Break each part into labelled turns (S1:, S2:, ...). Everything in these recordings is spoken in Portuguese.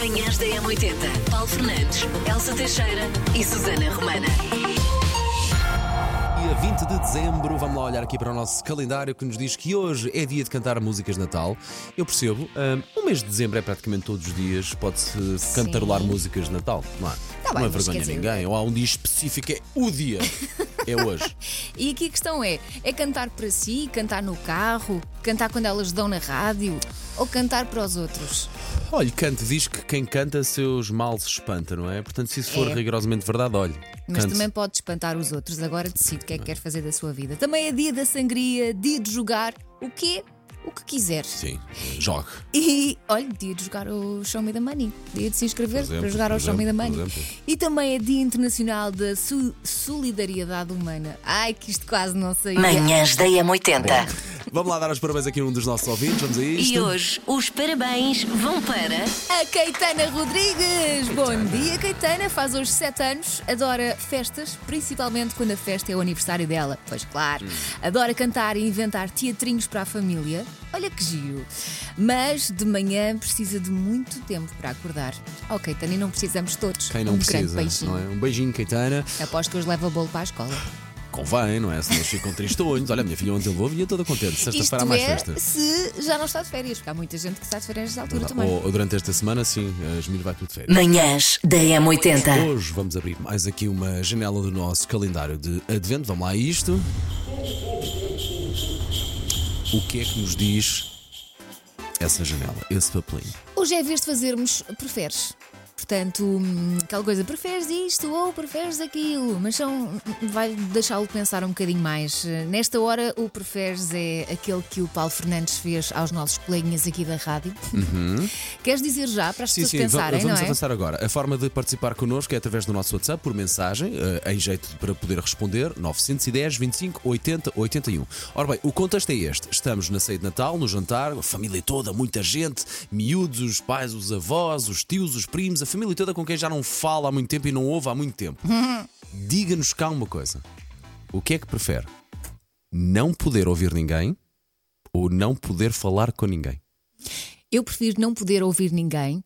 S1: Manhãs da M80. Paulo Fernandes, Elsa Teixeira e Susana Romana.
S2: Dia 20 de dezembro, vamos lá olhar aqui para o nosso calendário que nos diz que hoje é dia de cantar músicas de Natal. Eu percebo, hum, o mês de dezembro é praticamente todos os dias, pode-se cantarolar músicas de Natal, não é?
S3: Tá
S2: não
S3: bem,
S2: é vergonha a ninguém, ou há um dia específico, é o dia, é hoje.
S3: E aqui a questão é: é cantar para si, cantar no carro, cantar quando elas dão na rádio ou cantar para os outros?
S2: Olha, cante, diz que quem canta seus males espanta, não é? Portanto, se isso for
S3: É.
S2: rigorosamente verdade, olhe,
S3: Mas
S2: cante.
S3: também pode espantar os outros. Agora decide o que é que quer fazer da sua vida. Também é dia da sangria, dia de jogar o quê? O que quiser.
S2: Sim, jogue.
S3: E olha, dia de jogar o Show Me the Money. Dia de se inscrever
S2: exemplo,
S3: para jogar ao Show Me the Money. E também é Dia Internacional da Solidariedade Humana. Ai, que isto quase não saía.
S1: Manhãs da M80.
S2: Vamos lá dar os parabéns aqui a um dos nossos ouvintes, vamos a isto.
S1: E hoje os parabéns vão para.
S3: A Caetana Rodrigues! Bom dia, Caetana! Faz hoje 7 anos, adora festas, principalmente quando a festa é o aniversário dela. Pois claro. Adora cantar e inventar teatrinhos para a família. Olha que giro! Mas de manhã precisa de muito tempo para acordar. Oh, Caetana, e não precisamos todos.
S2: Quem não
S3: um grande
S2: precisa,
S3: beijinho.
S2: não é? Um beijinho, Caetana.
S3: Aposto que hoje leva bolo para a escola.
S2: Convém, não é? Se não ficam tristonhos. Olha, a minha filha ontem levou, vinha toda contente. Sexta-feira há mais
S3: é
S2: festa.
S3: se já não está de férias, porque há muita gente que está de férias nesta altura também.
S2: Ou, ou durante esta semana, sim, as milho vai tudo de férias.
S1: Manhãs da M80.
S2: Hoje vamos abrir mais aqui uma janela do nosso calendário de advento. Vamos lá a isto. O que é que nos diz essa janela, esse papelinho?
S3: Hoje é vez de fazermos preferes. Portanto, hum, aquela coisa, preferes isto ou preferes aquilo, mas são, vai deixá-lo pensar um bocadinho mais. Nesta hora, o preferes é aquele que o Paulo Fernandes fez aos nossos coleguinhas aqui da rádio. Queres dizer já para as
S2: Sim,
S3: pessoas
S2: sim,
S3: pensarem,
S2: vamos
S3: não é?
S2: avançar agora. A forma de participar connosco é através do nosso WhatsApp, por mensagem, eh, em jeito para poder responder, 910 25 80 81. Ora bem, o contexto é este: estamos na ceia de Natal, no jantar, a família toda, muita gente, miúdos, os pais, os avós, os tios, os primos, a família toda com quem já não fala há muito tempo e não ouve há muito tempo. Diga-nos cá uma coisa: o que é que prefere? Não poder ouvir ninguém ou não poder falar com ninguém?
S3: Eu prefiro não poder ouvir ninguém,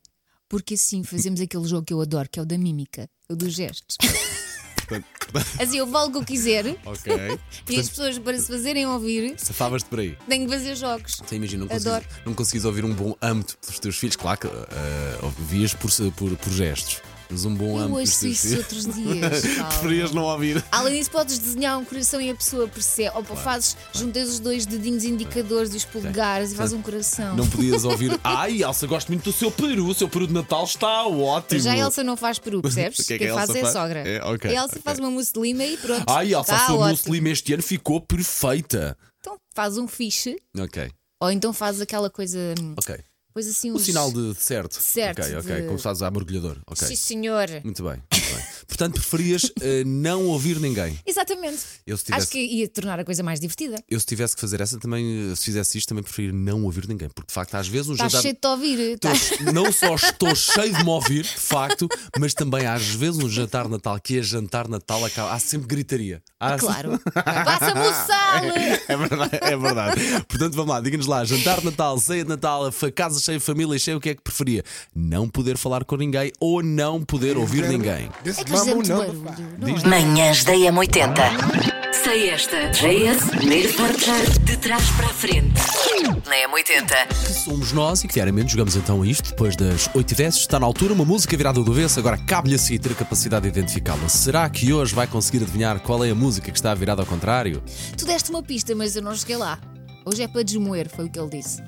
S3: porque assim fazemos aquele jogo que eu adoro, que é o da mímica, o dos gestos. Assim, eu falo o que eu quiser
S2: Ok.
S3: e as pessoas, para se fazerem ouvir,
S2: Safavas-te por aí.
S3: têm que fazer jogos.
S2: Você imagina, não
S3: Adoro.
S2: conseguis, não conseguis ouvir um bom âmbito dos teus filhos, claro que eh, ouvias por, por, por gestos, um bom
S3: Eu
S2: âmbito
S3: ouço isso outros dias. Paulo.
S2: Preferias não ouvir.
S3: Além disso, podes desenhar um coração e a pessoa percebe. Ou fazes, juntas os dois dedinhos indicadores e os polegares e fazes um coração.
S2: Não podias ouvir. Ai, Elsa, gosto muito do seu peru. O seu peru de Natal está ótimo.
S3: Já a Elsa não faz peru, percebes?
S2: O que é que a
S3: Quem faz
S2: Elsa
S3: é a
S2: faz?
S3: sogra.
S2: É, ok,
S3: a Elsa
S2: ok.
S3: faz uma mousse de lima e pronto.
S2: Ai, Elsa, a sua
S3: ótimo.
S2: muslim este ano ficou perfeita.
S3: Então faz um fiche
S2: Ok,
S3: ou então faz aquela coisa.
S2: ok.
S3: Coisa assim,
S2: O
S3: os-
S2: sinal de certo.
S3: Certo,
S2: Ok, ok.
S3: de-
S2: Como fazes a mergulhador. Ok.
S3: Sim, senhor.
S2: Muito bem, bem. Portanto, preferias eh, não ouvir ninguém.
S3: Exatamente.
S2: Eu se tivesse-
S3: Acho que ia tornar a coisa mais divertida.
S2: Eu, se tivesse que fazer essa, também, se fizesse isto, também preferia não ouvir ninguém. Porque, de facto, às vezes um
S3: Estás
S2: jantar.
S3: cheio de te ouvir.
S2: Estou-
S3: Estás-
S2: não só estou cheio de me ouvir, de facto, mas também às vezes um jantar de Natal, que é jantar de Natal, acaba- há sempre gritaria. Há
S3: Claro. Passa-me o sal!
S2: É verdade, é verdade. Portanto, vamos lá, diga-nos lá: jantar de Natal, ceia de Natal, fa- casa cheia, família cheia, o que é que preferia? Não poder falar com ninguém ou não poder ouvir ninguém?
S3: É que barulho. Não é?
S1: Manhãs da M80. Sei esta. JS, primeiro portar de trás para a frente. Na M80.
S2: Que somos nós e que diariamente jogamos então isto depois das 8h10. Está na altura uma música virada do avesso, agora cabe-lhe a si ter a capacidade de identificá-la. Será que hoje vai conseguir adivinhar qual é a música que está virada ao contrário?
S3: Tu deste uma pista, mas eu não cheguei lá. Hoje é para desmoer, foi o que ele disse.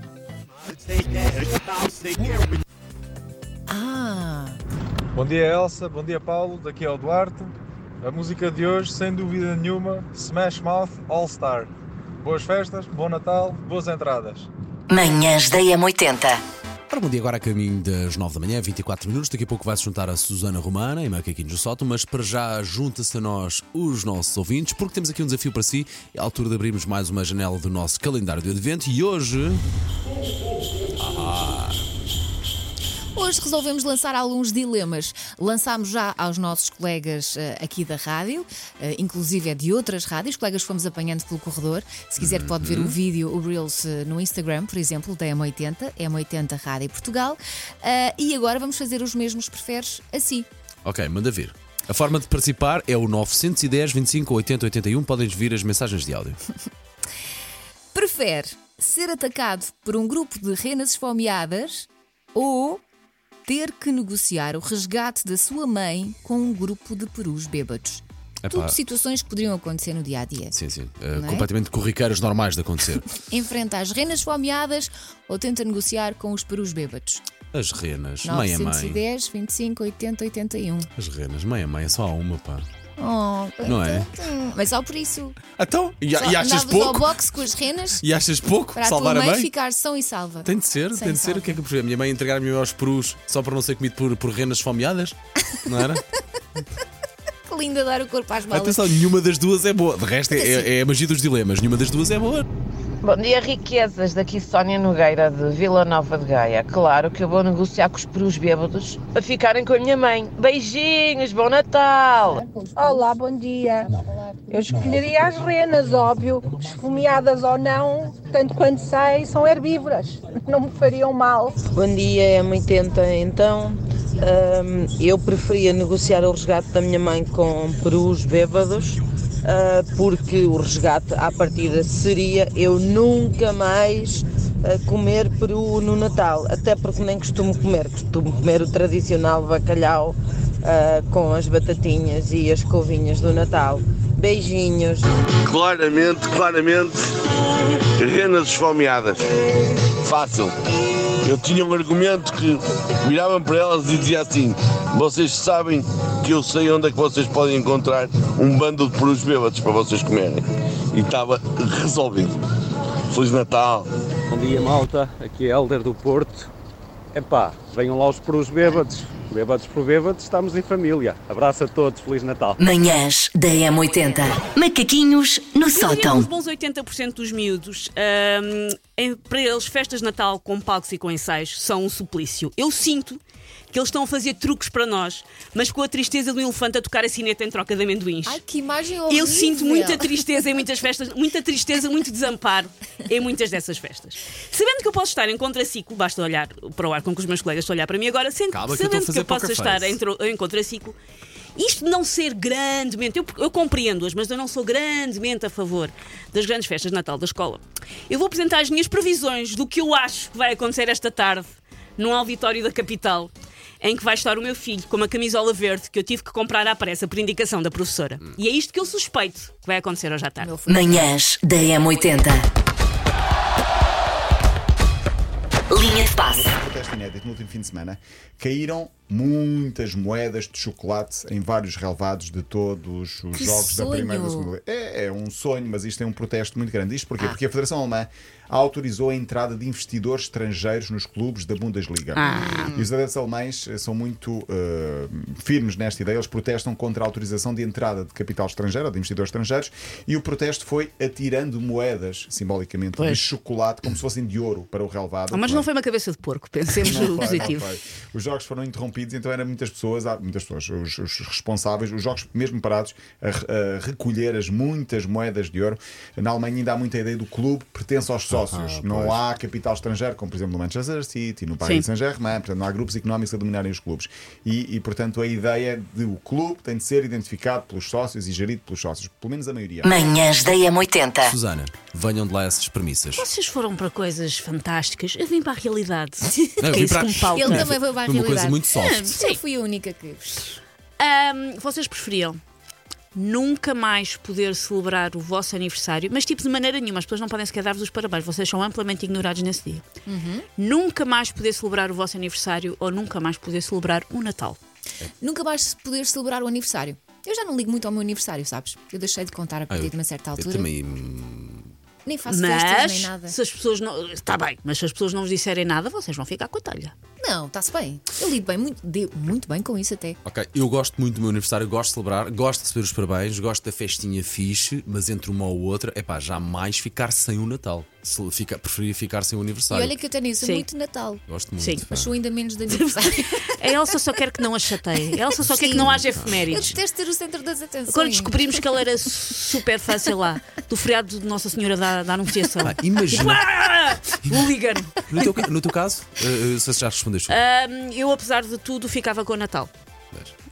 S3: Ah,
S4: Bom dia Elsa, bom dia Paulo, daqui é o Duarte. A música de hoje, sem dúvida nenhuma, Smash Mouth All Star. Boas festas, bom Natal, boas entradas.
S1: Manhãs da M80.
S2: Ora, bom dia agora a caminho das 9 da manhã, 24 minutos. Daqui a pouco vai-se juntar a Susana Romana e Macaquinhos do Soto, mas para já junta-se a nós os nossos ouvintes, porque temos aqui um desafio para si. É a altura de abrirmos mais uma janela do nosso calendário de advento e hoje.
S3: Hoje resolvemos lançar alguns dilemas. Lançámos já aos nossos colegas eh, aqui da rádio, eh, inclusive é de outras rádios, colegas que fomos apanhando pelo corredor. Se quiser, pode ver o vídeo, o Reels eh, no Instagram, por exemplo, da M80, M80 Rádio Portugal. E agora vamos fazer os mesmos preferes assim.
S2: Ok, manda vir. A forma de participar é o 910 25 80 81. Podem vir as mensagens de áudio.
S3: Prefere ser atacado por um grupo de renas esfomeadas ou ter que negociar o resgate da sua mãe com um grupo de perus bêbados?
S2: Epá.
S3: Tudo situações que poderiam acontecer no dia a dia.
S2: Sim, sim. Uh,
S3: é?
S2: completamente corriqueiras normais de acontecer.
S3: Enfrenta as renas esfomeadas ou tenta negociar com os perus bêbados?
S2: As renas, mãe a mãe.
S3: 910, 25, 80, 81.
S2: As renas, mãe a mãe, é só há uma, pá.
S3: Oh,
S2: Não é?
S3: Mas só por isso.
S2: Então, e,
S3: Só
S2: e achas
S3: andavas ao
S2: pouco?
S3: boxe com as renas
S2: E achas pouco?
S3: para a
S2: Salvar
S3: tua
S2: a
S3: mãe,
S2: mãe?
S3: ficar são e salva.
S2: Tem de ser,
S3: Sem
S2: tem de ser. O que é que eu? A minha mãe entregar-me aos perus só para não ser comido por, por renas esfomeadas? Não era?
S3: Que linda dar o corpo às balas.
S2: Atenção, nenhuma das duas é boa. De resto, é, é, é a magia dos dilemas. Nenhuma das duas é boa.
S5: Bom dia, riquezas. Daqui Sónia Nogueira, de Vila Nova de Gaia. Claro que eu vou negociar com os perus bêbados para ficarem com a minha mãe. Beijinhos, bom Natal!
S6: Olá, bom dia. Eu escolheria as renas, óbvio. Esfomeadas ou não, tanto quanto sei, são herbívoras. Não me fariam mal.
S5: Bom dia, M80. Então, hum, eu preferia negociar o resgate da minha mãe com perus bêbados, porque o resgate à partida seria eu nunca mais ah, comer peru no Natal. Até porque nem costumo comer, costumo comer o tradicional bacalhau ah, com as batatinhas e as couvinhas do Natal. Beijinhos.
S7: Claramente, claramente, renas esfomeadas. Fácil. Eu tinha um argumento que virava para elas e dizia assim: Vocês sabem que eu sei onde é que vocês podem encontrar um bando de perus bêbados para vocês comerem. E estava resolvido. Feliz Natal!
S8: Bom dia, malta. Aqui é Helder do Porto. Epá, venham lá os perus bêbados. Bêbados por bêbados, estamos em família. Abraço a todos, Feliz Natal.
S1: Manhãs da M80. Macaquinhos no sótão.
S9: os bons 80% dos miúdos, hum, em- para eles, festas de Natal com palcos e com ensaios são um suplício. Eu sinto que eles estão a fazer truques para nós, mas com a tristeza do elefante a tocar a sineta em troca de amendoins.
S3: Ai, que imagem horrível.
S9: Eu sinto muita tristeza em muitas festas, muita tristeza, muito desamparo em muitas dessas festas. Sabendo que eu posso estar em contraciclo, basta olhar para o ar com que os meus colegas estão a olhar para mim agora, sendo,
S2: Calma que eu
S9: sabendo que, eu posso estar
S2: face.
S9: em, em contraciclo, isto não ser grandemente, eu, eu compreendo-as, mas eu não sou grandemente a favor das grandes festas de Natal da escola. Eu vou apresentar as minhas previsões do que eu acho que vai acontecer esta tarde num auditório da capital. Em que vai estar o meu filho com uma camisola verde que eu tive que comprar à pressa por indicação da professora. E é isto que eu suspeito que vai acontecer hoje à tarde.
S1: Manhãs da M80. Linha de passe.
S10: protesto inédito no último fim de semana, caíram muitas moedas de chocolate em vários relevados de todos os
S3: Que
S10: jogos da
S3: sonho!
S10: primeira e da segunda. É, é um sonho, mas isto é um protesto muito grande. Isto porquê? Porque a Federação Alemã autorizou a entrada de investidores estrangeiros nos clubes da Bundesliga. E os adeptos alemães eh, são muito eh, firmes nesta ideia. Eles protestam contra a autorização de entrada de capital estrangeiro, de investidores estrangeiros, e o protesto foi atirando moedas, simbolicamente,
S9: Pois.
S10: de chocolate, como se fossem de ouro para o relevado.
S9: Ah, mas não foi uma cabeça de porco, pensemos no positivo.
S10: Os jogos foram interrompidos, então eram muitas pessoas, há muitas pessoas, os, os responsáveis, os jogos mesmo parados, a, a recolher as muitas moedas de ouro. Na Alemanha ainda há muita ideia do clube pertence aos sócios. não há capital estrangeiro, como por exemplo no Manchester City, no Paris. Saint-Germain, portanto não há grupos económicos a dominarem os clubes. E, e, portanto a ideia de o clube tem de ser identificado pelos sócios e gerido pelos sócios, pelo menos a maioria.
S1: Manhãs da M80.
S2: Susana, venham de lá essas premissas.
S9: Vocês foram para coisas fantásticas, eu vim para a realidade.
S2: Não,
S9: que é
S2: vim
S9: isso
S2: para-.
S3: Ele também foi para a
S2: Foi uma coisa
S3: realidade.
S2: muito soft.
S3: Ah,
S9: Sim.
S3: Eu fui a única que.
S9: Ahm, vocês preferiam nunca mais poder celebrar o vosso aniversário, mas tipo de maneira nenhuma, as pessoas não podem sequer dar-vos os parabéns, vocês são amplamente ignorados nesse dia. Nunca mais poder celebrar o vosso aniversário ou nunca mais poder celebrar o Natal.
S3: Nunca mais poder celebrar o aniversário. Eu já não ligo muito ao meu aniversário, sabes? Eu deixei de contar a
S2: Ah,
S3: partir
S2: eu-
S3: de uma certa
S2: Eu
S3: altura.
S2: também.
S3: Nem faço festas nem
S9: Mas
S3: nada.
S9: se as pessoas não. Está bem, mas se as pessoas não vos disserem nada, vocês vão ficar com a telha.
S3: Não, está-se bem. Eu lido bem, muito, de- muito bem com isso até.
S2: Ok, eu gosto muito do meu aniversário, gosto de celebrar, gosto de receber os parabéns, gosto da festinha fixe, mas entre uma ou outra, é pá, jamais ficar sem o Natal. Se fica, preferia ficar sem o
S3: E
S2: aniversário.
S3: olha que eu tenho isso
S9: Sim.
S3: muito Natal.
S2: Gosto muito.
S9: Sim.
S2: pá.
S3: Mas sou ainda menos de aniversário.
S9: A Elsa só quer que não a chateie. A Elsa só quer que
S3: Sim.
S9: não haja
S3: eu
S9: efemérides.
S3: detesto ter o centro das atenções.
S9: Quando descobrimos que ela era super fácil lá, do feriado de Nossa Senhora da, da Anunciação.
S2: Pá, imagina.
S9: Ah! Hooligan!
S2: No teu, no teu caso, eh, se já respondeste.
S9: Ahm, eu, apesar de tudo, ficava com o Natal.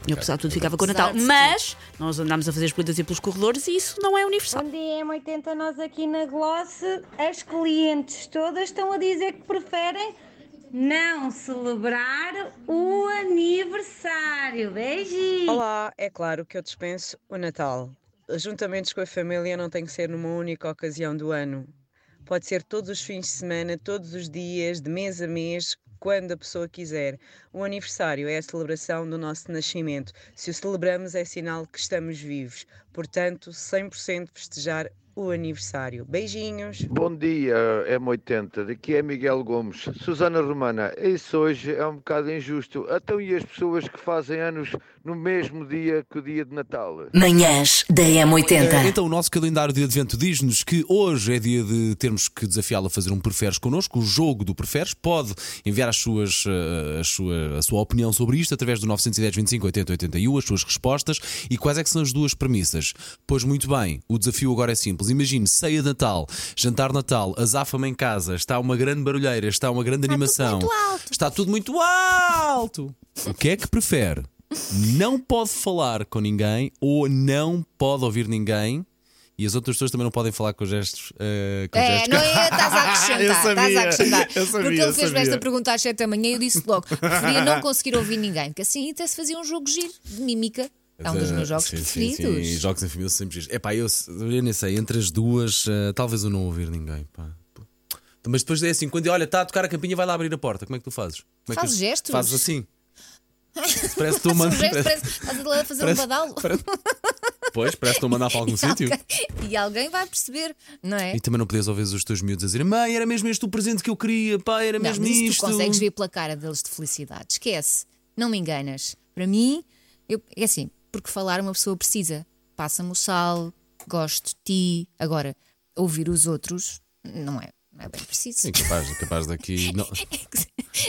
S9: Eu, apesar de tudo, ficava com o Natal. Mas nós andámos a fazer as coisas pelos corredores e isso não é universal.
S11: Bom dia, M80. Nós aqui na Gloss, as clientes todas estão a dizer que preferem não celebrar o aniversário. Beijinhos.
S12: Olá, é claro que eu dispenso o Natal. Ajuntamentos com a família não tem que ser numa única ocasião do ano. Pode ser todos os fins de semana, todos os dias, de mês a mês, quando a pessoa quiser. O aniversário é a celebração do nosso nascimento. Se o celebramos, é sinal que estamos vivos. Portanto, 100% festejar o aniversário. Beijinhos!
S13: Bom dia, M80. Daqui é Miguel Gomes. Susana Romana, isso hoje é um bocado injusto. Então e as pessoas que fazem anos no mesmo dia que o dia de Natal?
S1: Manhãs da
S2: Eh,
S1: M80.
S2: Então, o nosso calendário de advento diz-nos que hoje é dia de termos que desafiá-lo a fazer um preferes connosco, o jogo do preferes. Pode enviar as suas, eh, as sua, a sua opinião sobre isto através do 910 25 80 81, as suas respostas. E quais é que são as duas premissas? Pois muito bem, o desafio agora é simples. Imagine ceia de Natal, jantar de Natal, azáfama em casa, está uma grande barulheira, está uma grande animação.
S3: muito alto.
S2: Está tudo muito alto. O que é que prefere? Não pode falar com ninguém ou não pode ouvir ninguém e as outras pessoas também não podem falar com gestos. eh, com
S3: É,
S2: gestos.
S3: não é? Estás a acrescentar.
S2: Eu
S3: estás a
S2: sabia,
S3: acrescentar.
S2: sabia,
S3: Porque ele fez-me
S2: sabia.
S3: esta pergunta às 7 da manhã e eu disse logo: preferia não conseguir ouvir ninguém, porque assim até se fazia um jogo giro de mímica. É um dos meus jogos
S2: Sim,
S3: preferidos.
S2: Sim, sim. Jogos em família sempre giros. Epá, eu, eu nem sei, entre as duas, eh, talvez eu não ouvir ninguém. Pá. Mas depois é assim, quando olha, está a tocar a campainha, vai lá abrir a porta. Como é que tu fazes? Como é
S3: Fazes
S2: tu-
S3: gestos?
S2: Fazes assim. Parece que
S3: um
S2: mandas.
S3: gesto, parece- Estás a fazer um
S2: parece-
S3: badalo.
S2: Pois, parece que estão a mandar para algum sítio.
S3: E alguém vai perceber, não é?
S2: E também não podes ouvir os teus miúdos a dizer Mãe, era mesmo este o presente que eu queria, pá, era
S3: Não,
S2: mesmo isto.
S3: tu consegues ver pela cara deles de felicidade. Esquece, não me enganas. Para mim, eu- é assim, porque falar uma pessoa precisa. Passa-me o sal, gosto de ti. Agora, ouvir os outros não é, não é bem preciso.
S2: Sim, capaz, capaz daqui. Não,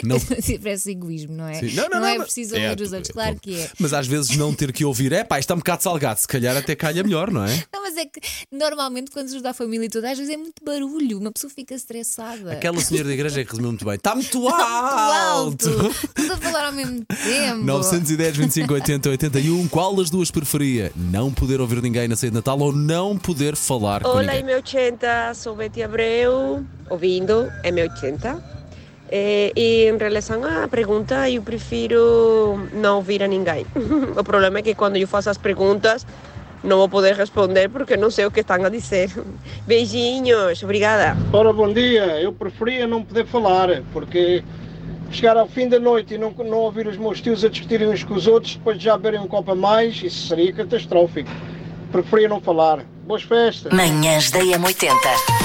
S2: não.
S3: Parece egoísmo, não é?
S2: Sim. Não, não, não,
S3: é
S2: mas-
S3: preciso
S2: é,
S3: ouvir os outros, claro
S2: pronto.
S3: que é.
S2: Mas às vezes não ter que ouvir, é pá, está um bocado salgado, se calhar até calha melhor, não é?
S3: Não, mas é que normalmente quando se ajuda a família e toda, às vezes é muito barulho, uma pessoa fica estressada.
S2: Aquela senhora da igreja é que resumiu muito bem. Está muito
S3: Muito alto! Tudo a falar ao mesmo tempo.
S2: 910, 25, 80, 81. Qual das duas preferia? Não poder ouvir ninguém na ceia de Natal ou não poder falar com
S14: Olá,
S2: ninguém?
S14: M80, sou Betty Abreu, ouvindo M80. Eh, e em relação à pergunta, eu prefiro não ouvir a ninguém. o problema é que quando eu faço as perguntas, não vou poder responder porque não sei o que estão a dizer. Beijinhos, obrigada.
S15: Ora, bom dia. Eu preferia não poder falar, porque chegar ao fim da noite e não, não ouvir os meus tios a discutirem uns com os outros, depois de já beberem um copo a mais, isso seria catastrófico. Preferia não falar. Boas festas.
S1: Manhãs da M80.